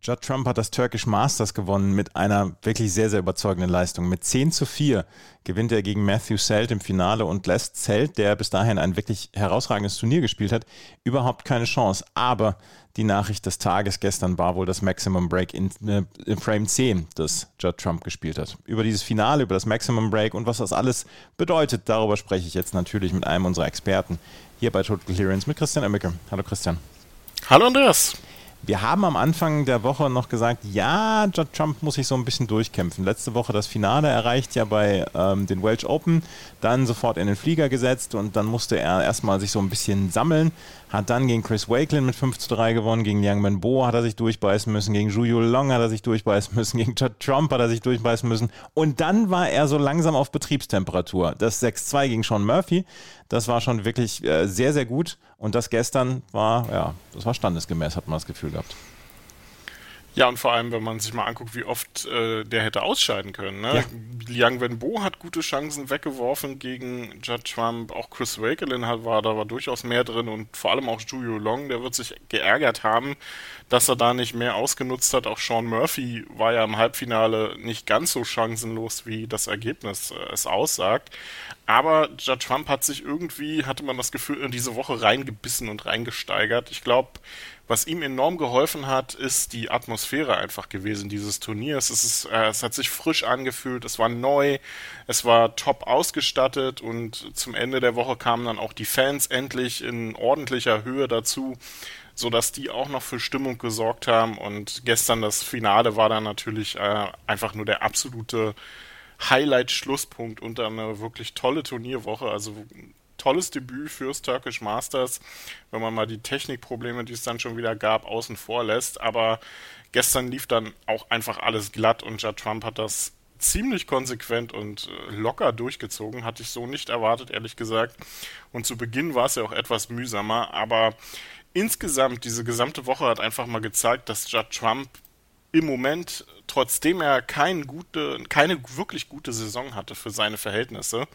Judd Trump hat das Turkish Masters gewonnen mit einer wirklich sehr, sehr überzeugenden Leistung. Mit 10 zu 4 gewinnt er gegen Matthew Selt im Finale und lässt Selt, der bis dahin ein wirklich herausragendes Turnier gespielt hat, überhaupt keine Chance. Aber die Nachricht des Tages gestern war wohl das Maximum Break in, äh, in Frame 10, das Judd Trump gespielt hat. Über dieses Finale, über das Maximum Break und was das alles bedeutet, darüber spreche ich jetzt natürlich mit einem unserer Experten hier bei Total Clearance mit Christian Emmecke. Hallo Christian. Hallo Andreas. Wir haben am Anfang der Woche noch gesagt, ja, Judd Trump muss sich so ein bisschen durchkämpfen. Letzte Woche das Finale erreicht ja bei ähm, den Welsh Open, dann sofort in den Flieger gesetzt und dann musste er erstmal sich so ein bisschen sammeln, hat dann gegen Chris Wakelin mit 5 zu 3 gewonnen, gegen Yang Wenbo hat er sich durchbeißen müssen, gegen Zhu Long hat er sich durchbeißen müssen, gegen Judd Trump hat er sich durchbeißen müssen und dann war er so langsam auf Betriebstemperatur. Das 6-2 gegen Sean Murphy, das war schon wirklich äh, sehr, sehr gut und das gestern war, ja, das war standesgemäß, hat man das Gefühl gehabt. Ja, und vor allem, wenn man sich mal anguckt, wie oft äh, der hätte ausscheiden können. Ne? Ja. Liang Wenbo hat gute Chancen weggeworfen gegen Judd Trump. Auch Chris Wakelin hat, war da war durchaus mehr drin und vor allem auch Zhu Long, der wird sich geärgert haben, dass er da nicht mehr ausgenutzt hat. Auch Sean Murphy war ja im Halbfinale nicht ganz so chancenlos, wie das Ergebnis äh, es aussagt. Aber Judd Trump hat sich irgendwie, hatte man das Gefühl, in diese Woche reingebissen und reingesteigert. Ich glaube, was ihm enorm geholfen hat, ist die Atmosphäre einfach gewesen dieses Turniers. Es, ist, äh, es hat sich frisch angefühlt, es war neu, es war top ausgestattet und zum Ende der Woche kamen dann auch die Fans endlich in ordentlicher Höhe dazu, sodass die auch noch für Stimmung gesorgt haben. Und gestern das Finale war dann natürlich äh, einfach nur der absolute Highlight-Schlusspunkt unter eine wirklich tolle Turnierwoche. Also tolles Debüt fürs Turkish Masters, wenn man mal die Technikprobleme, die es dann schon wieder gab, außen vor lässt. Aber gestern lief dann auch einfach alles glatt und Judd Trump hat das ziemlich konsequent und äh, locker durchgezogen. Hatte ich so nicht erwartet, ehrlich gesagt. Und zu Beginn war es ja auch etwas mühsamer, aber insgesamt, diese gesamte Woche hat einfach mal gezeigt, dass Judd Trump im Moment, trotzdem er kein gute, keine wirklich gute Saison hatte für seine Verhältnisse,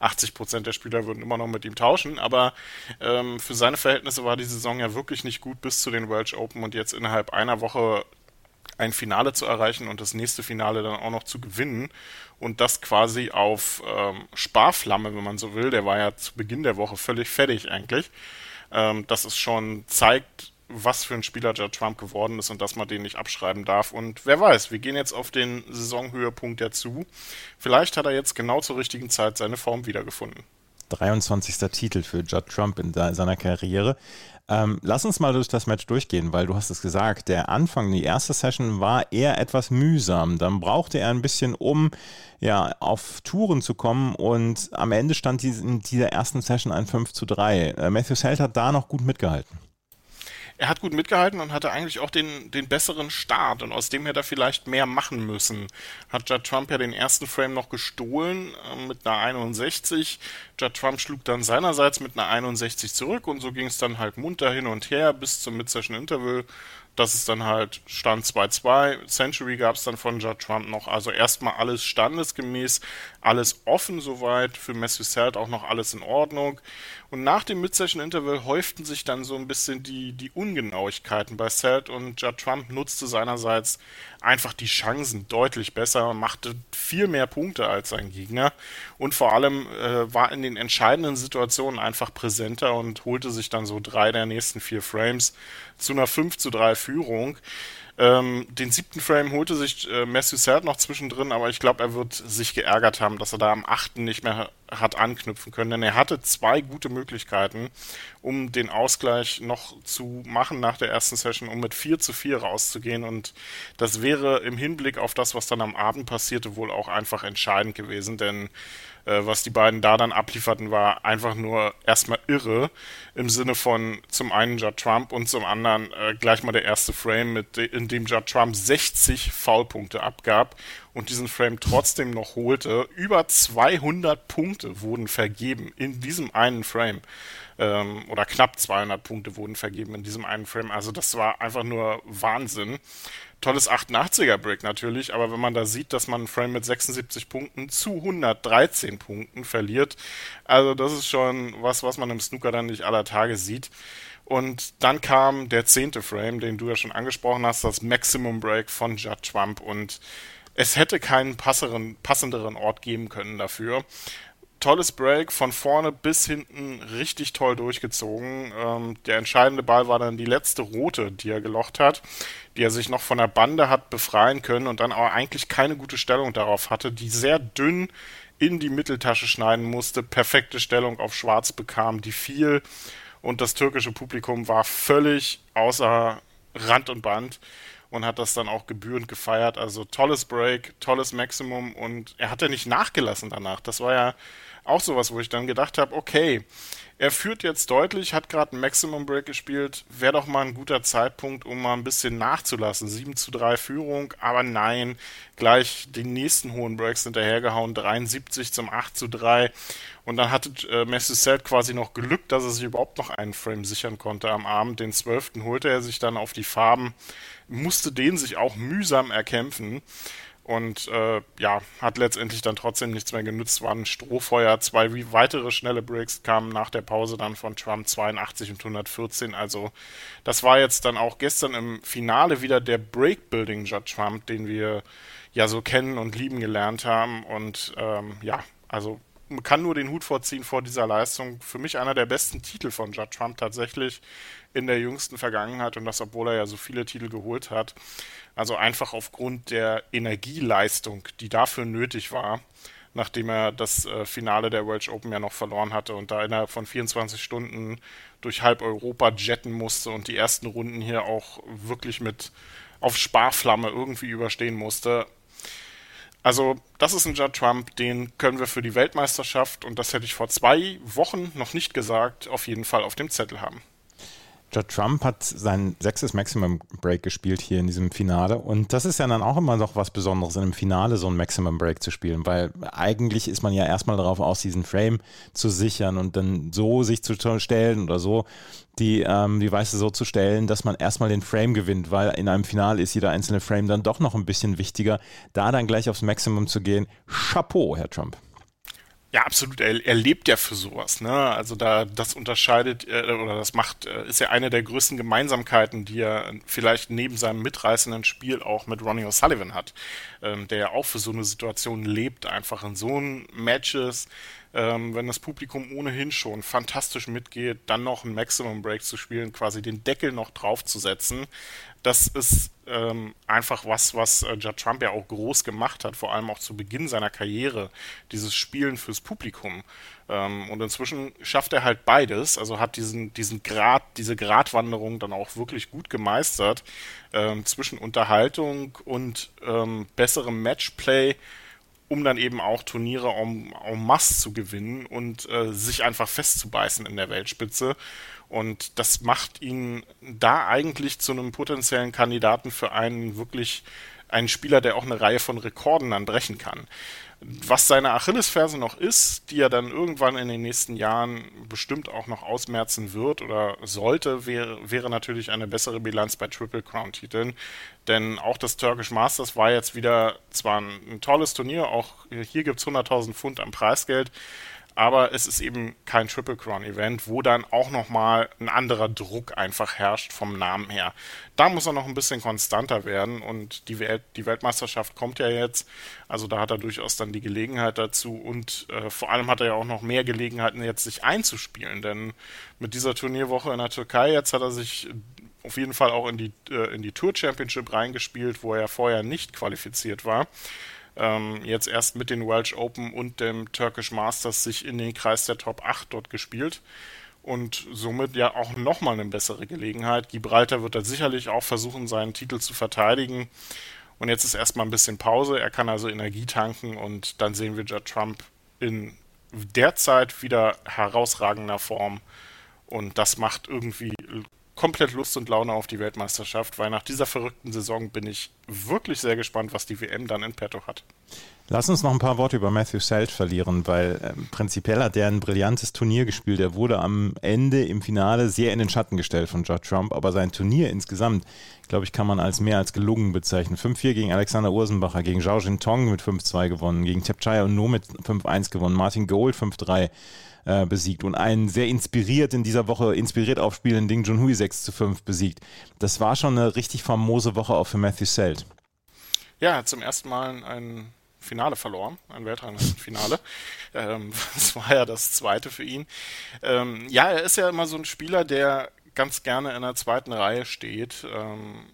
80 Prozent der Spieler würden immer noch mit ihm tauschen, aber ähm, für seine Verhältnisse war die Saison ja wirklich nicht gut bis zu den Welsh Open und jetzt innerhalb einer Woche ein Finale zu erreichen und das nächste Finale dann auch noch zu gewinnen und das quasi auf ähm, Sparflamme, wenn man so will. Der war ja zu Beginn der Woche völlig fertig eigentlich. Ähm, das ist schon zeigt, was für ein Spieler Judd Trump geworden ist und dass man den nicht abschreiben darf. Und wer weiß, wir gehen jetzt auf den Saisonhöhepunkt ja zu. Vielleicht hat er jetzt genau zur richtigen Zeit seine Form wiedergefunden. 23. Titel für Judd Trump in seiner Karriere. Ähm, lass uns mal durch das Match durchgehen, weil du hast es gesagt, der Anfang, die erste Session war eher etwas mühsam. Dann brauchte er ein bisschen, um ja, auf Touren zu kommen und am Ende stand in dieser ersten Session ein 5 zu 3. Äh, Matthew Selt hat da noch gut mitgehalten er hat gut mitgehalten und hatte eigentlich auch den, den besseren Start und aus dem hätte er vielleicht mehr machen müssen. Hat Judd Trump ja den ersten Frame noch gestohlen äh, mit einer 61. Judd Trump schlug dann seinerseits mit einer 61 zurück und so ging es dann halt munter hin und her bis zum Mid-Session Interval das ist dann halt Stand 2-2. Century gab es dann von Judd Trump noch. Also erstmal alles standesgemäß, alles offen soweit. Für Matthew Selt auch noch alles in Ordnung. Und nach dem Mid-Session-Interval häuften sich dann so ein bisschen die, die Ungenauigkeiten bei Selt und Judd Trump nutzte seinerseits einfach die Chancen deutlich besser, machte viel mehr Punkte als sein Gegner und vor allem äh, war in den entscheidenden Situationen einfach präsenter und holte sich dann so drei der nächsten vier Frames zu einer 5 zu 3 Führung. Ähm, den siebten Frame holte sich äh, Matthew Selt noch zwischendrin, aber ich glaube, er wird sich geärgert haben, dass er da am achten nicht mehr hat anknüpfen können, denn er hatte zwei gute Möglichkeiten, um den Ausgleich noch zu machen nach der ersten Session, um mit 4 zu 4 rauszugehen. Und das wäre im Hinblick auf das, was dann am Abend passierte, wohl auch einfach entscheidend gewesen, denn äh, was die beiden da dann ablieferten, war einfach nur erstmal irre. Im Sinne von zum einen Judd Trump und zum anderen äh, gleich mal der erste Frame, mit de in dem Judd Trump 60 Foulpunkte abgab und diesen Frame trotzdem noch holte. Über 200 Punkte wurden vergeben in diesem einen Frame. Ähm, oder knapp 200 Punkte wurden vergeben in diesem einen Frame. Also das war einfach nur Wahnsinn. Tolles 88er Break natürlich, aber wenn man da sieht, dass man einen Frame mit 76 Punkten zu 113 Punkten verliert, also das ist schon was, was man im Snooker dann nicht aller Tage sieht. Und dann kam der zehnte Frame, den du ja schon angesprochen hast, das Maximum Break von Judd Trump. Und es hätte keinen passeren, passenderen Ort geben können dafür. Tolles Break, von vorne bis hinten richtig toll durchgezogen. Ähm, der entscheidende Ball war dann die letzte rote, die er gelocht hat, die er sich noch von der Bande hat befreien können und dann aber eigentlich keine gute Stellung darauf hatte, die sehr dünn in die Mitteltasche schneiden musste, perfekte Stellung auf Schwarz bekam, die fiel und das türkische Publikum war völlig außer Rand und Band und hat das dann auch gebührend gefeiert. Also tolles Break, tolles Maximum und er hat ja nicht nachgelassen danach. Das war ja auch sowas, wo ich dann gedacht habe, okay, er führt jetzt deutlich, hat gerade ein Maximum Break gespielt, wäre doch mal ein guter Zeitpunkt, um mal ein bisschen nachzulassen. 7 zu 3 Führung, aber nein, gleich den nächsten hohen Breaks hinterhergehauen, 73 zum 8 zu 3. Und dann hatte äh, Messi quasi noch Glück, dass er sich überhaupt noch einen Frame sichern konnte am Abend. Den 12. holte er sich dann auf die Farben, musste den sich auch mühsam erkämpfen und äh, ja, hat letztendlich dann trotzdem nichts mehr genützt, war ein Strohfeuer. Zwei weitere schnelle Breaks kamen nach der Pause dann von Trump 82 und 114. Also das war jetzt dann auch gestern im Finale wieder der Breakbuilding Judge Trump, den wir ja so kennen und lieben gelernt haben. Und ähm, ja, also man kann nur den Hut vorziehen vor dieser Leistung. Für mich einer der besten Titel von Judge Trump tatsächlich in der jüngsten Vergangenheit und das, obwohl er ja so viele Titel geholt hat. Also einfach aufgrund der Energieleistung, die dafür nötig war, nachdem er das äh, Finale der Welsh Open ja noch verloren hatte und da innerhalb von 24 Stunden durch halb Europa jetten musste und die ersten Runden hier auch wirklich mit auf Sparflamme irgendwie überstehen musste. Also, das ist ein Judd Trump, den können wir für die Weltmeisterschaft, und das hätte ich vor zwei Wochen noch nicht gesagt, auf jeden Fall auf dem Zettel haben. Judd Trump hat sein sechstes Maximum Break gespielt hier in diesem Finale. Und das ist ja dann auch immer noch was Besonderes, in einem Finale so ein Maximum Break zu spielen, weil eigentlich ist man ja erstmal darauf aus, diesen Frame zu sichern und dann so sich zu stellen oder so die, ähm, die Weiße so zu stellen, dass man erstmal den Frame gewinnt, weil in einem Finale ist jeder einzelne Frame dann doch noch ein bisschen wichtiger. Da dann gleich aufs Maximum zu gehen, Chapeau, Herr Trump. Ja, absolut. Er, er lebt ja für sowas. Ne? Also da das unterscheidet äh, oder das macht äh, ist ja eine der größten Gemeinsamkeiten, die er vielleicht neben seinem mitreißenden Spiel auch mit Ronnie O'Sullivan hat, ähm, der ja auch für so eine Situation lebt, einfach in so einem Matches, ähm, wenn das Publikum ohnehin schon fantastisch mitgeht, dann noch ein Maximum Break zu spielen, quasi den Deckel noch draufzusetzen. Das ist ähm, einfach was, was äh, Judd Trump ja auch groß gemacht hat, vor allem auch zu Beginn seiner Karriere, dieses Spielen fürs Publikum. Ähm, und inzwischen schafft er halt beides, also hat diesen, diesen Grad, diese Gratwanderung dann auch wirklich gut gemeistert ähm, zwischen Unterhaltung und ähm, besserem Matchplay um dann eben auch Turniere en, en masse zu gewinnen und äh, sich einfach festzubeißen in der Weltspitze. Und das macht ihn da eigentlich zu einem potenziellen Kandidaten für einen wirklich einen Spieler, der auch eine Reihe von Rekorden dann brechen kann. Was seine Achillesferse noch ist, die er dann irgendwann in den nächsten Jahren bestimmt auch noch ausmerzen wird oder sollte, wäre, wäre natürlich eine bessere Bilanz bei Triple Crown Titeln. Denn auch das Turkish Masters war jetzt wieder zwar ein, ein tolles Turnier, auch hier gibt es 100.000 Pfund am Preisgeld, aber es ist eben kein Triple Crown Event, wo dann auch nochmal ein anderer Druck einfach herrscht vom Namen her. Da muss er noch ein bisschen konstanter werden und die, Welt, die Weltmeisterschaft kommt ja jetzt, also da hat er durchaus dann die Gelegenheit dazu und äh, vor allem hat er ja auch noch mehr Gelegenheiten jetzt sich einzuspielen, denn mit dieser Turnierwoche in der Türkei jetzt hat er sich auf jeden Fall auch in die, äh, in die Tour Championship reingespielt, wo er vorher nicht qualifiziert war ähm, jetzt erst mit den Welsh Open und dem Turkish Masters sich in den Kreis der Top 8 dort gespielt und somit ja auch nochmal eine bessere Gelegenheit. Gibraltar wird da sicherlich auch versuchen, seinen Titel zu verteidigen. Und jetzt ist erstmal ein bisschen Pause. Er kann also Energie tanken und dann sehen wir Judd Trump in derzeit wieder herausragender Form. Und das macht irgendwie komplett Lust und Laune auf die Weltmeisterschaft, weil nach dieser verrückten Saison bin ich wirklich sehr gespannt, was die WM dann in petto hat. Lass uns noch ein paar Worte über Matthew Selt verlieren, weil äh, prinzipiell hat der ein brillantes Turnier gespielt. Er wurde am Ende im Finale sehr in den Schatten gestellt von Judd Trump, aber sein Turnier insgesamt, glaube ich, kann man als mehr als gelungen bezeichnen. 5-4 gegen Alexander Ursenbacher, gegen Zhao Jintong mit 5-2 gewonnen, gegen Tepchaya und No mit 5-1 gewonnen, Martin Gold 5-3 äh, besiegt und einen sehr inspiriert in dieser Woche, inspiriert aufspielenden Ding Junhui 6 zu 5 besiegt. Das war schon eine richtig famose Woche auch für Matthew Selt. Ja, zum ersten Mal ein Finale verloren, ein Weltranglistenfinale. ähm, das war ja das zweite für ihn. Ähm, ja, er ist ja immer so ein Spieler, der ganz gerne in der zweiten Reihe steht ähm,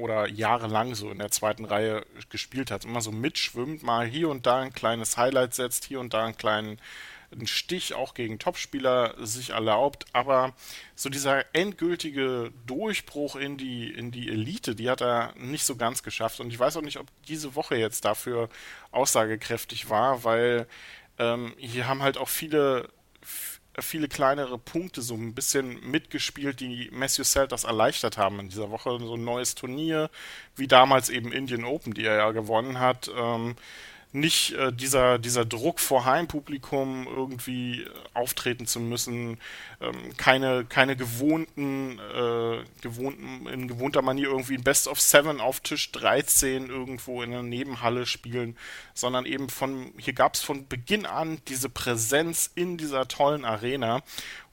oder jahrelang so in der zweiten Reihe gespielt hat. Immer so mitschwimmt, mal hier und da ein kleines Highlight setzt, hier und da einen kleinen einen Stich auch gegen Topspieler sich erlaubt, aber so dieser endgültige Durchbruch in die, in die Elite, die hat er nicht so ganz geschafft. Und ich weiß auch nicht, ob diese Woche jetzt dafür aussagekräftig war, weil ähm, hier haben halt auch viele viele kleinere Punkte so ein bisschen mitgespielt, die Matthew Selters erleichtert haben in dieser Woche. So ein neues Turnier, wie damals eben Indian Open, die er ja gewonnen hat. Ähm, nicht äh, dieser, dieser Druck vor Heimpublikum irgendwie auftreten zu müssen, ähm, keine, keine gewohnten, äh, gewohnten, in gewohnter Manier irgendwie ein Best of Seven auf Tisch 13 irgendwo in einer Nebenhalle spielen, sondern eben von, hier gab es von Beginn an diese Präsenz in dieser tollen Arena.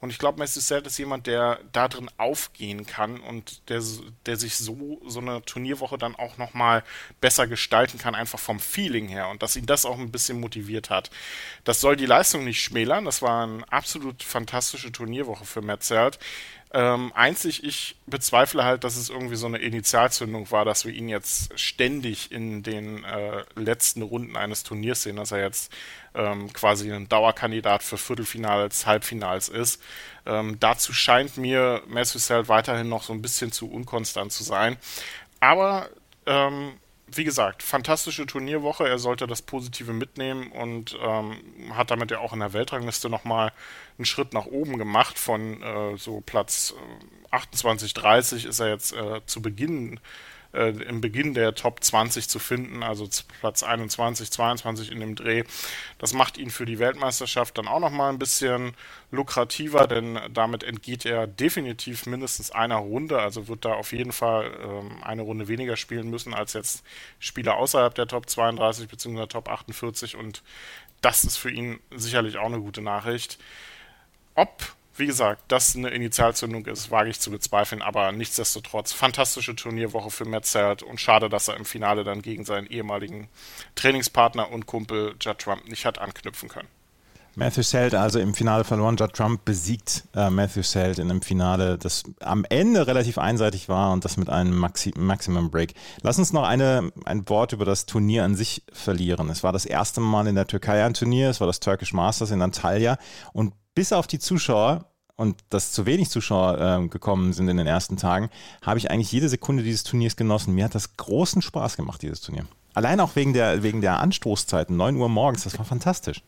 Und ich glaube, Messi Zelt ist jemand, der da drin aufgehen kann und der, der sich so, so eine Turnierwoche dann auch nochmal besser gestalten kann, einfach vom Feeling her. Und dass ihn das auch ein bisschen motiviert hat. Das soll die Leistung nicht schmälern. Das war eine absolut fantastische Turnierwoche für Matt Zelt. Ähm, einzig, ich bezweifle halt, dass es irgendwie so eine Initialzündung war, dass wir ihn jetzt ständig in den äh, letzten Runden eines Turniers sehen, dass er jetzt ähm, quasi ein Dauerkandidat für Viertelfinals, Halbfinals ist. Ähm, dazu scheint mir Messusel weiterhin noch so ein bisschen zu unkonstant zu sein. Aber ähm, wie gesagt, fantastische Turnierwoche. Er sollte das Positive mitnehmen und ähm, hat damit ja auch in der Weltrangliste nochmal einen Schritt nach oben gemacht. Von äh, so Platz 28, äh, 30 ist er jetzt äh, zu Beginn äh, im Beginn der Top 20 zu finden, also Platz 21, 22 in dem Dreh. Das macht ihn für die Weltmeisterschaft dann auch nochmal ein bisschen lukrativer, denn damit entgeht er definitiv mindestens einer Runde, also wird da auf jeden Fall ähm, eine Runde weniger spielen müssen als jetzt Spieler außerhalb der Top 32 bzw. Top 48 und das ist für ihn sicherlich auch eine gute Nachricht. Ob wie gesagt, das eine Initialzündung ist, wage ich zu bezweifeln, aber nichtsdestotrotz fantastische Turnierwoche für Metzert und schade, dass er im Finale dann gegen seinen ehemaligen Trainingspartner und Kumpel Judd Trump nicht hat anknüpfen können. Matthew Selt also im Finale verloren. Judd Trump besiegt äh, Matthew Selt in einem Finale, das am Ende relativ einseitig war und das mit einem Maxi Maximum Break. Lass uns noch eine, ein Wort über das Turnier an sich verlieren. Es war das erste Mal in der Türkei ein Turnier, es war das Turkish Masters in Antalya und bis auf die Zuschauer und dass zu wenig Zuschauer äh, gekommen sind in den ersten Tagen, habe ich eigentlich jede Sekunde dieses Turniers genossen. Mir hat das großen Spaß gemacht, dieses Turnier. Allein auch wegen der, wegen der Anstoßzeiten, 9 Uhr morgens, das war fantastisch.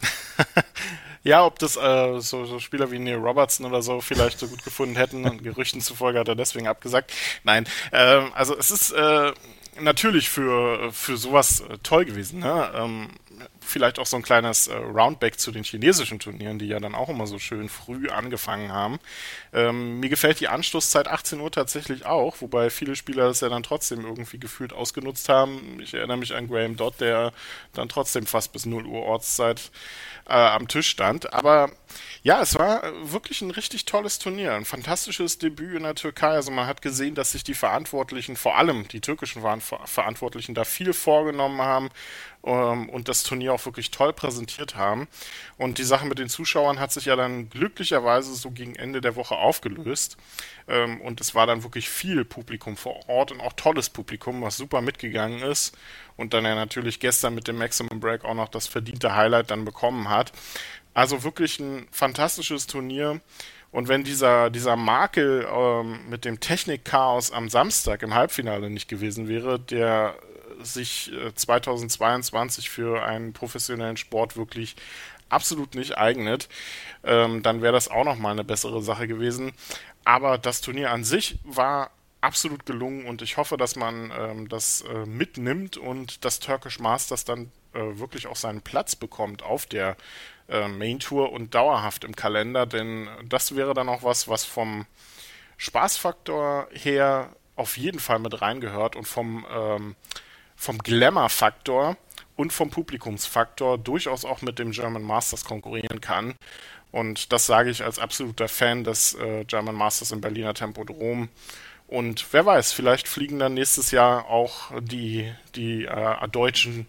ja, ob das äh, so, so, Spieler wie Neil Robertson oder so vielleicht so gut gefunden hätten und Gerüchten zufolge hat er deswegen abgesagt. Nein, äh, also es ist äh, natürlich für, für sowas äh, toll gewesen. Ne? Ähm, vielleicht auch so ein kleines äh, Roundback zu den chinesischen Turnieren, die ja dann auch immer so schön früh angefangen haben. Ähm, mir gefällt die Anstoßzeit 18 Uhr tatsächlich auch, wobei viele Spieler das ja dann trotzdem irgendwie gefühlt ausgenutzt haben. Ich erinnere mich an Graham Dodd, der dann trotzdem fast bis 0 Uhr Ortszeit äh, am Tisch stand. Aber ja, es war wirklich ein richtig tolles Turnier, ein fantastisches Debüt in der Türkei. Also man hat gesehen, dass sich die Verantwortlichen, vor allem die türkischen Verantwortlichen, da viel vorgenommen haben ähm, und das Turnier auch wirklich toll präsentiert haben. Und die Sache mit den Zuschauern hat sich ja dann glücklicherweise so gegen Ende der Woche aufgelöst. Ähm, und es war dann wirklich viel Publikum vor Ort und auch tolles Publikum, was super mitgegangen ist. Und dann ja natürlich gestern mit dem Maximum Break auch noch das verdiente Highlight dann bekommen hat. Also wirklich ein fantastisches Turnier. Und wenn dieser, dieser Makel ähm, mit dem Technikchaos am Samstag im Halbfinale nicht gewesen wäre, der sich 2022 äh, für einen professionellen Sport wirklich absolut nicht eignet, ähm, dann wäre das auch nochmal eine bessere Sache gewesen. aber das Turnier an sich war absolut gelungen und ich hoffe, dass man ähm, das äh, mitnimmt und das Turkish Masters dann äh, wirklich auch seinen Platz bekommt auf der äh, Main Tour und dauerhaft im Kalender, denn das wäre dann auch was, was vom Spaßfaktor her auf jeden Fall mit reingehört und vom, ähm, vom Glamour-Faktor und vom Publikumsfaktor durchaus auch mit dem German Masters konkurrieren kann. Und das sage ich als absoluter Fan des äh, German Masters im Berliner Tempodrom. Und wer weiß, vielleicht fliegen dann nächstes Jahr auch die, die äh, deutschen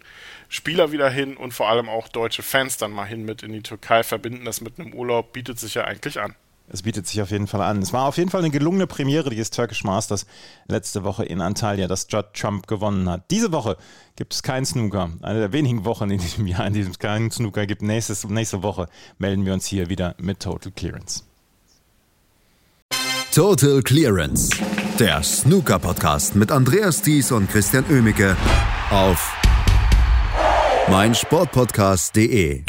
Spieler wieder hin und vor allem auch deutsche Fans dann mal hin mit in die Türkei, verbinden das mit einem Urlaub, bietet sich ja eigentlich an. Es bietet sich auf jeden Fall an. Es war auf jeden Fall eine gelungene Premiere dieses Turkish Masters letzte Woche in Antalya, das Judd Trump gewonnen hat. Diese Woche gibt es keinen Snooker. Eine der wenigen Wochen in diesem Jahr, in diesem es keinen Snooker gibt. Nächstes, nächste Woche melden wir uns hier wieder mit Total Clearance. Total Clearance, der Snooker-Podcast mit Andreas Thies und Christian Oemicke auf meinsportpodcast.de.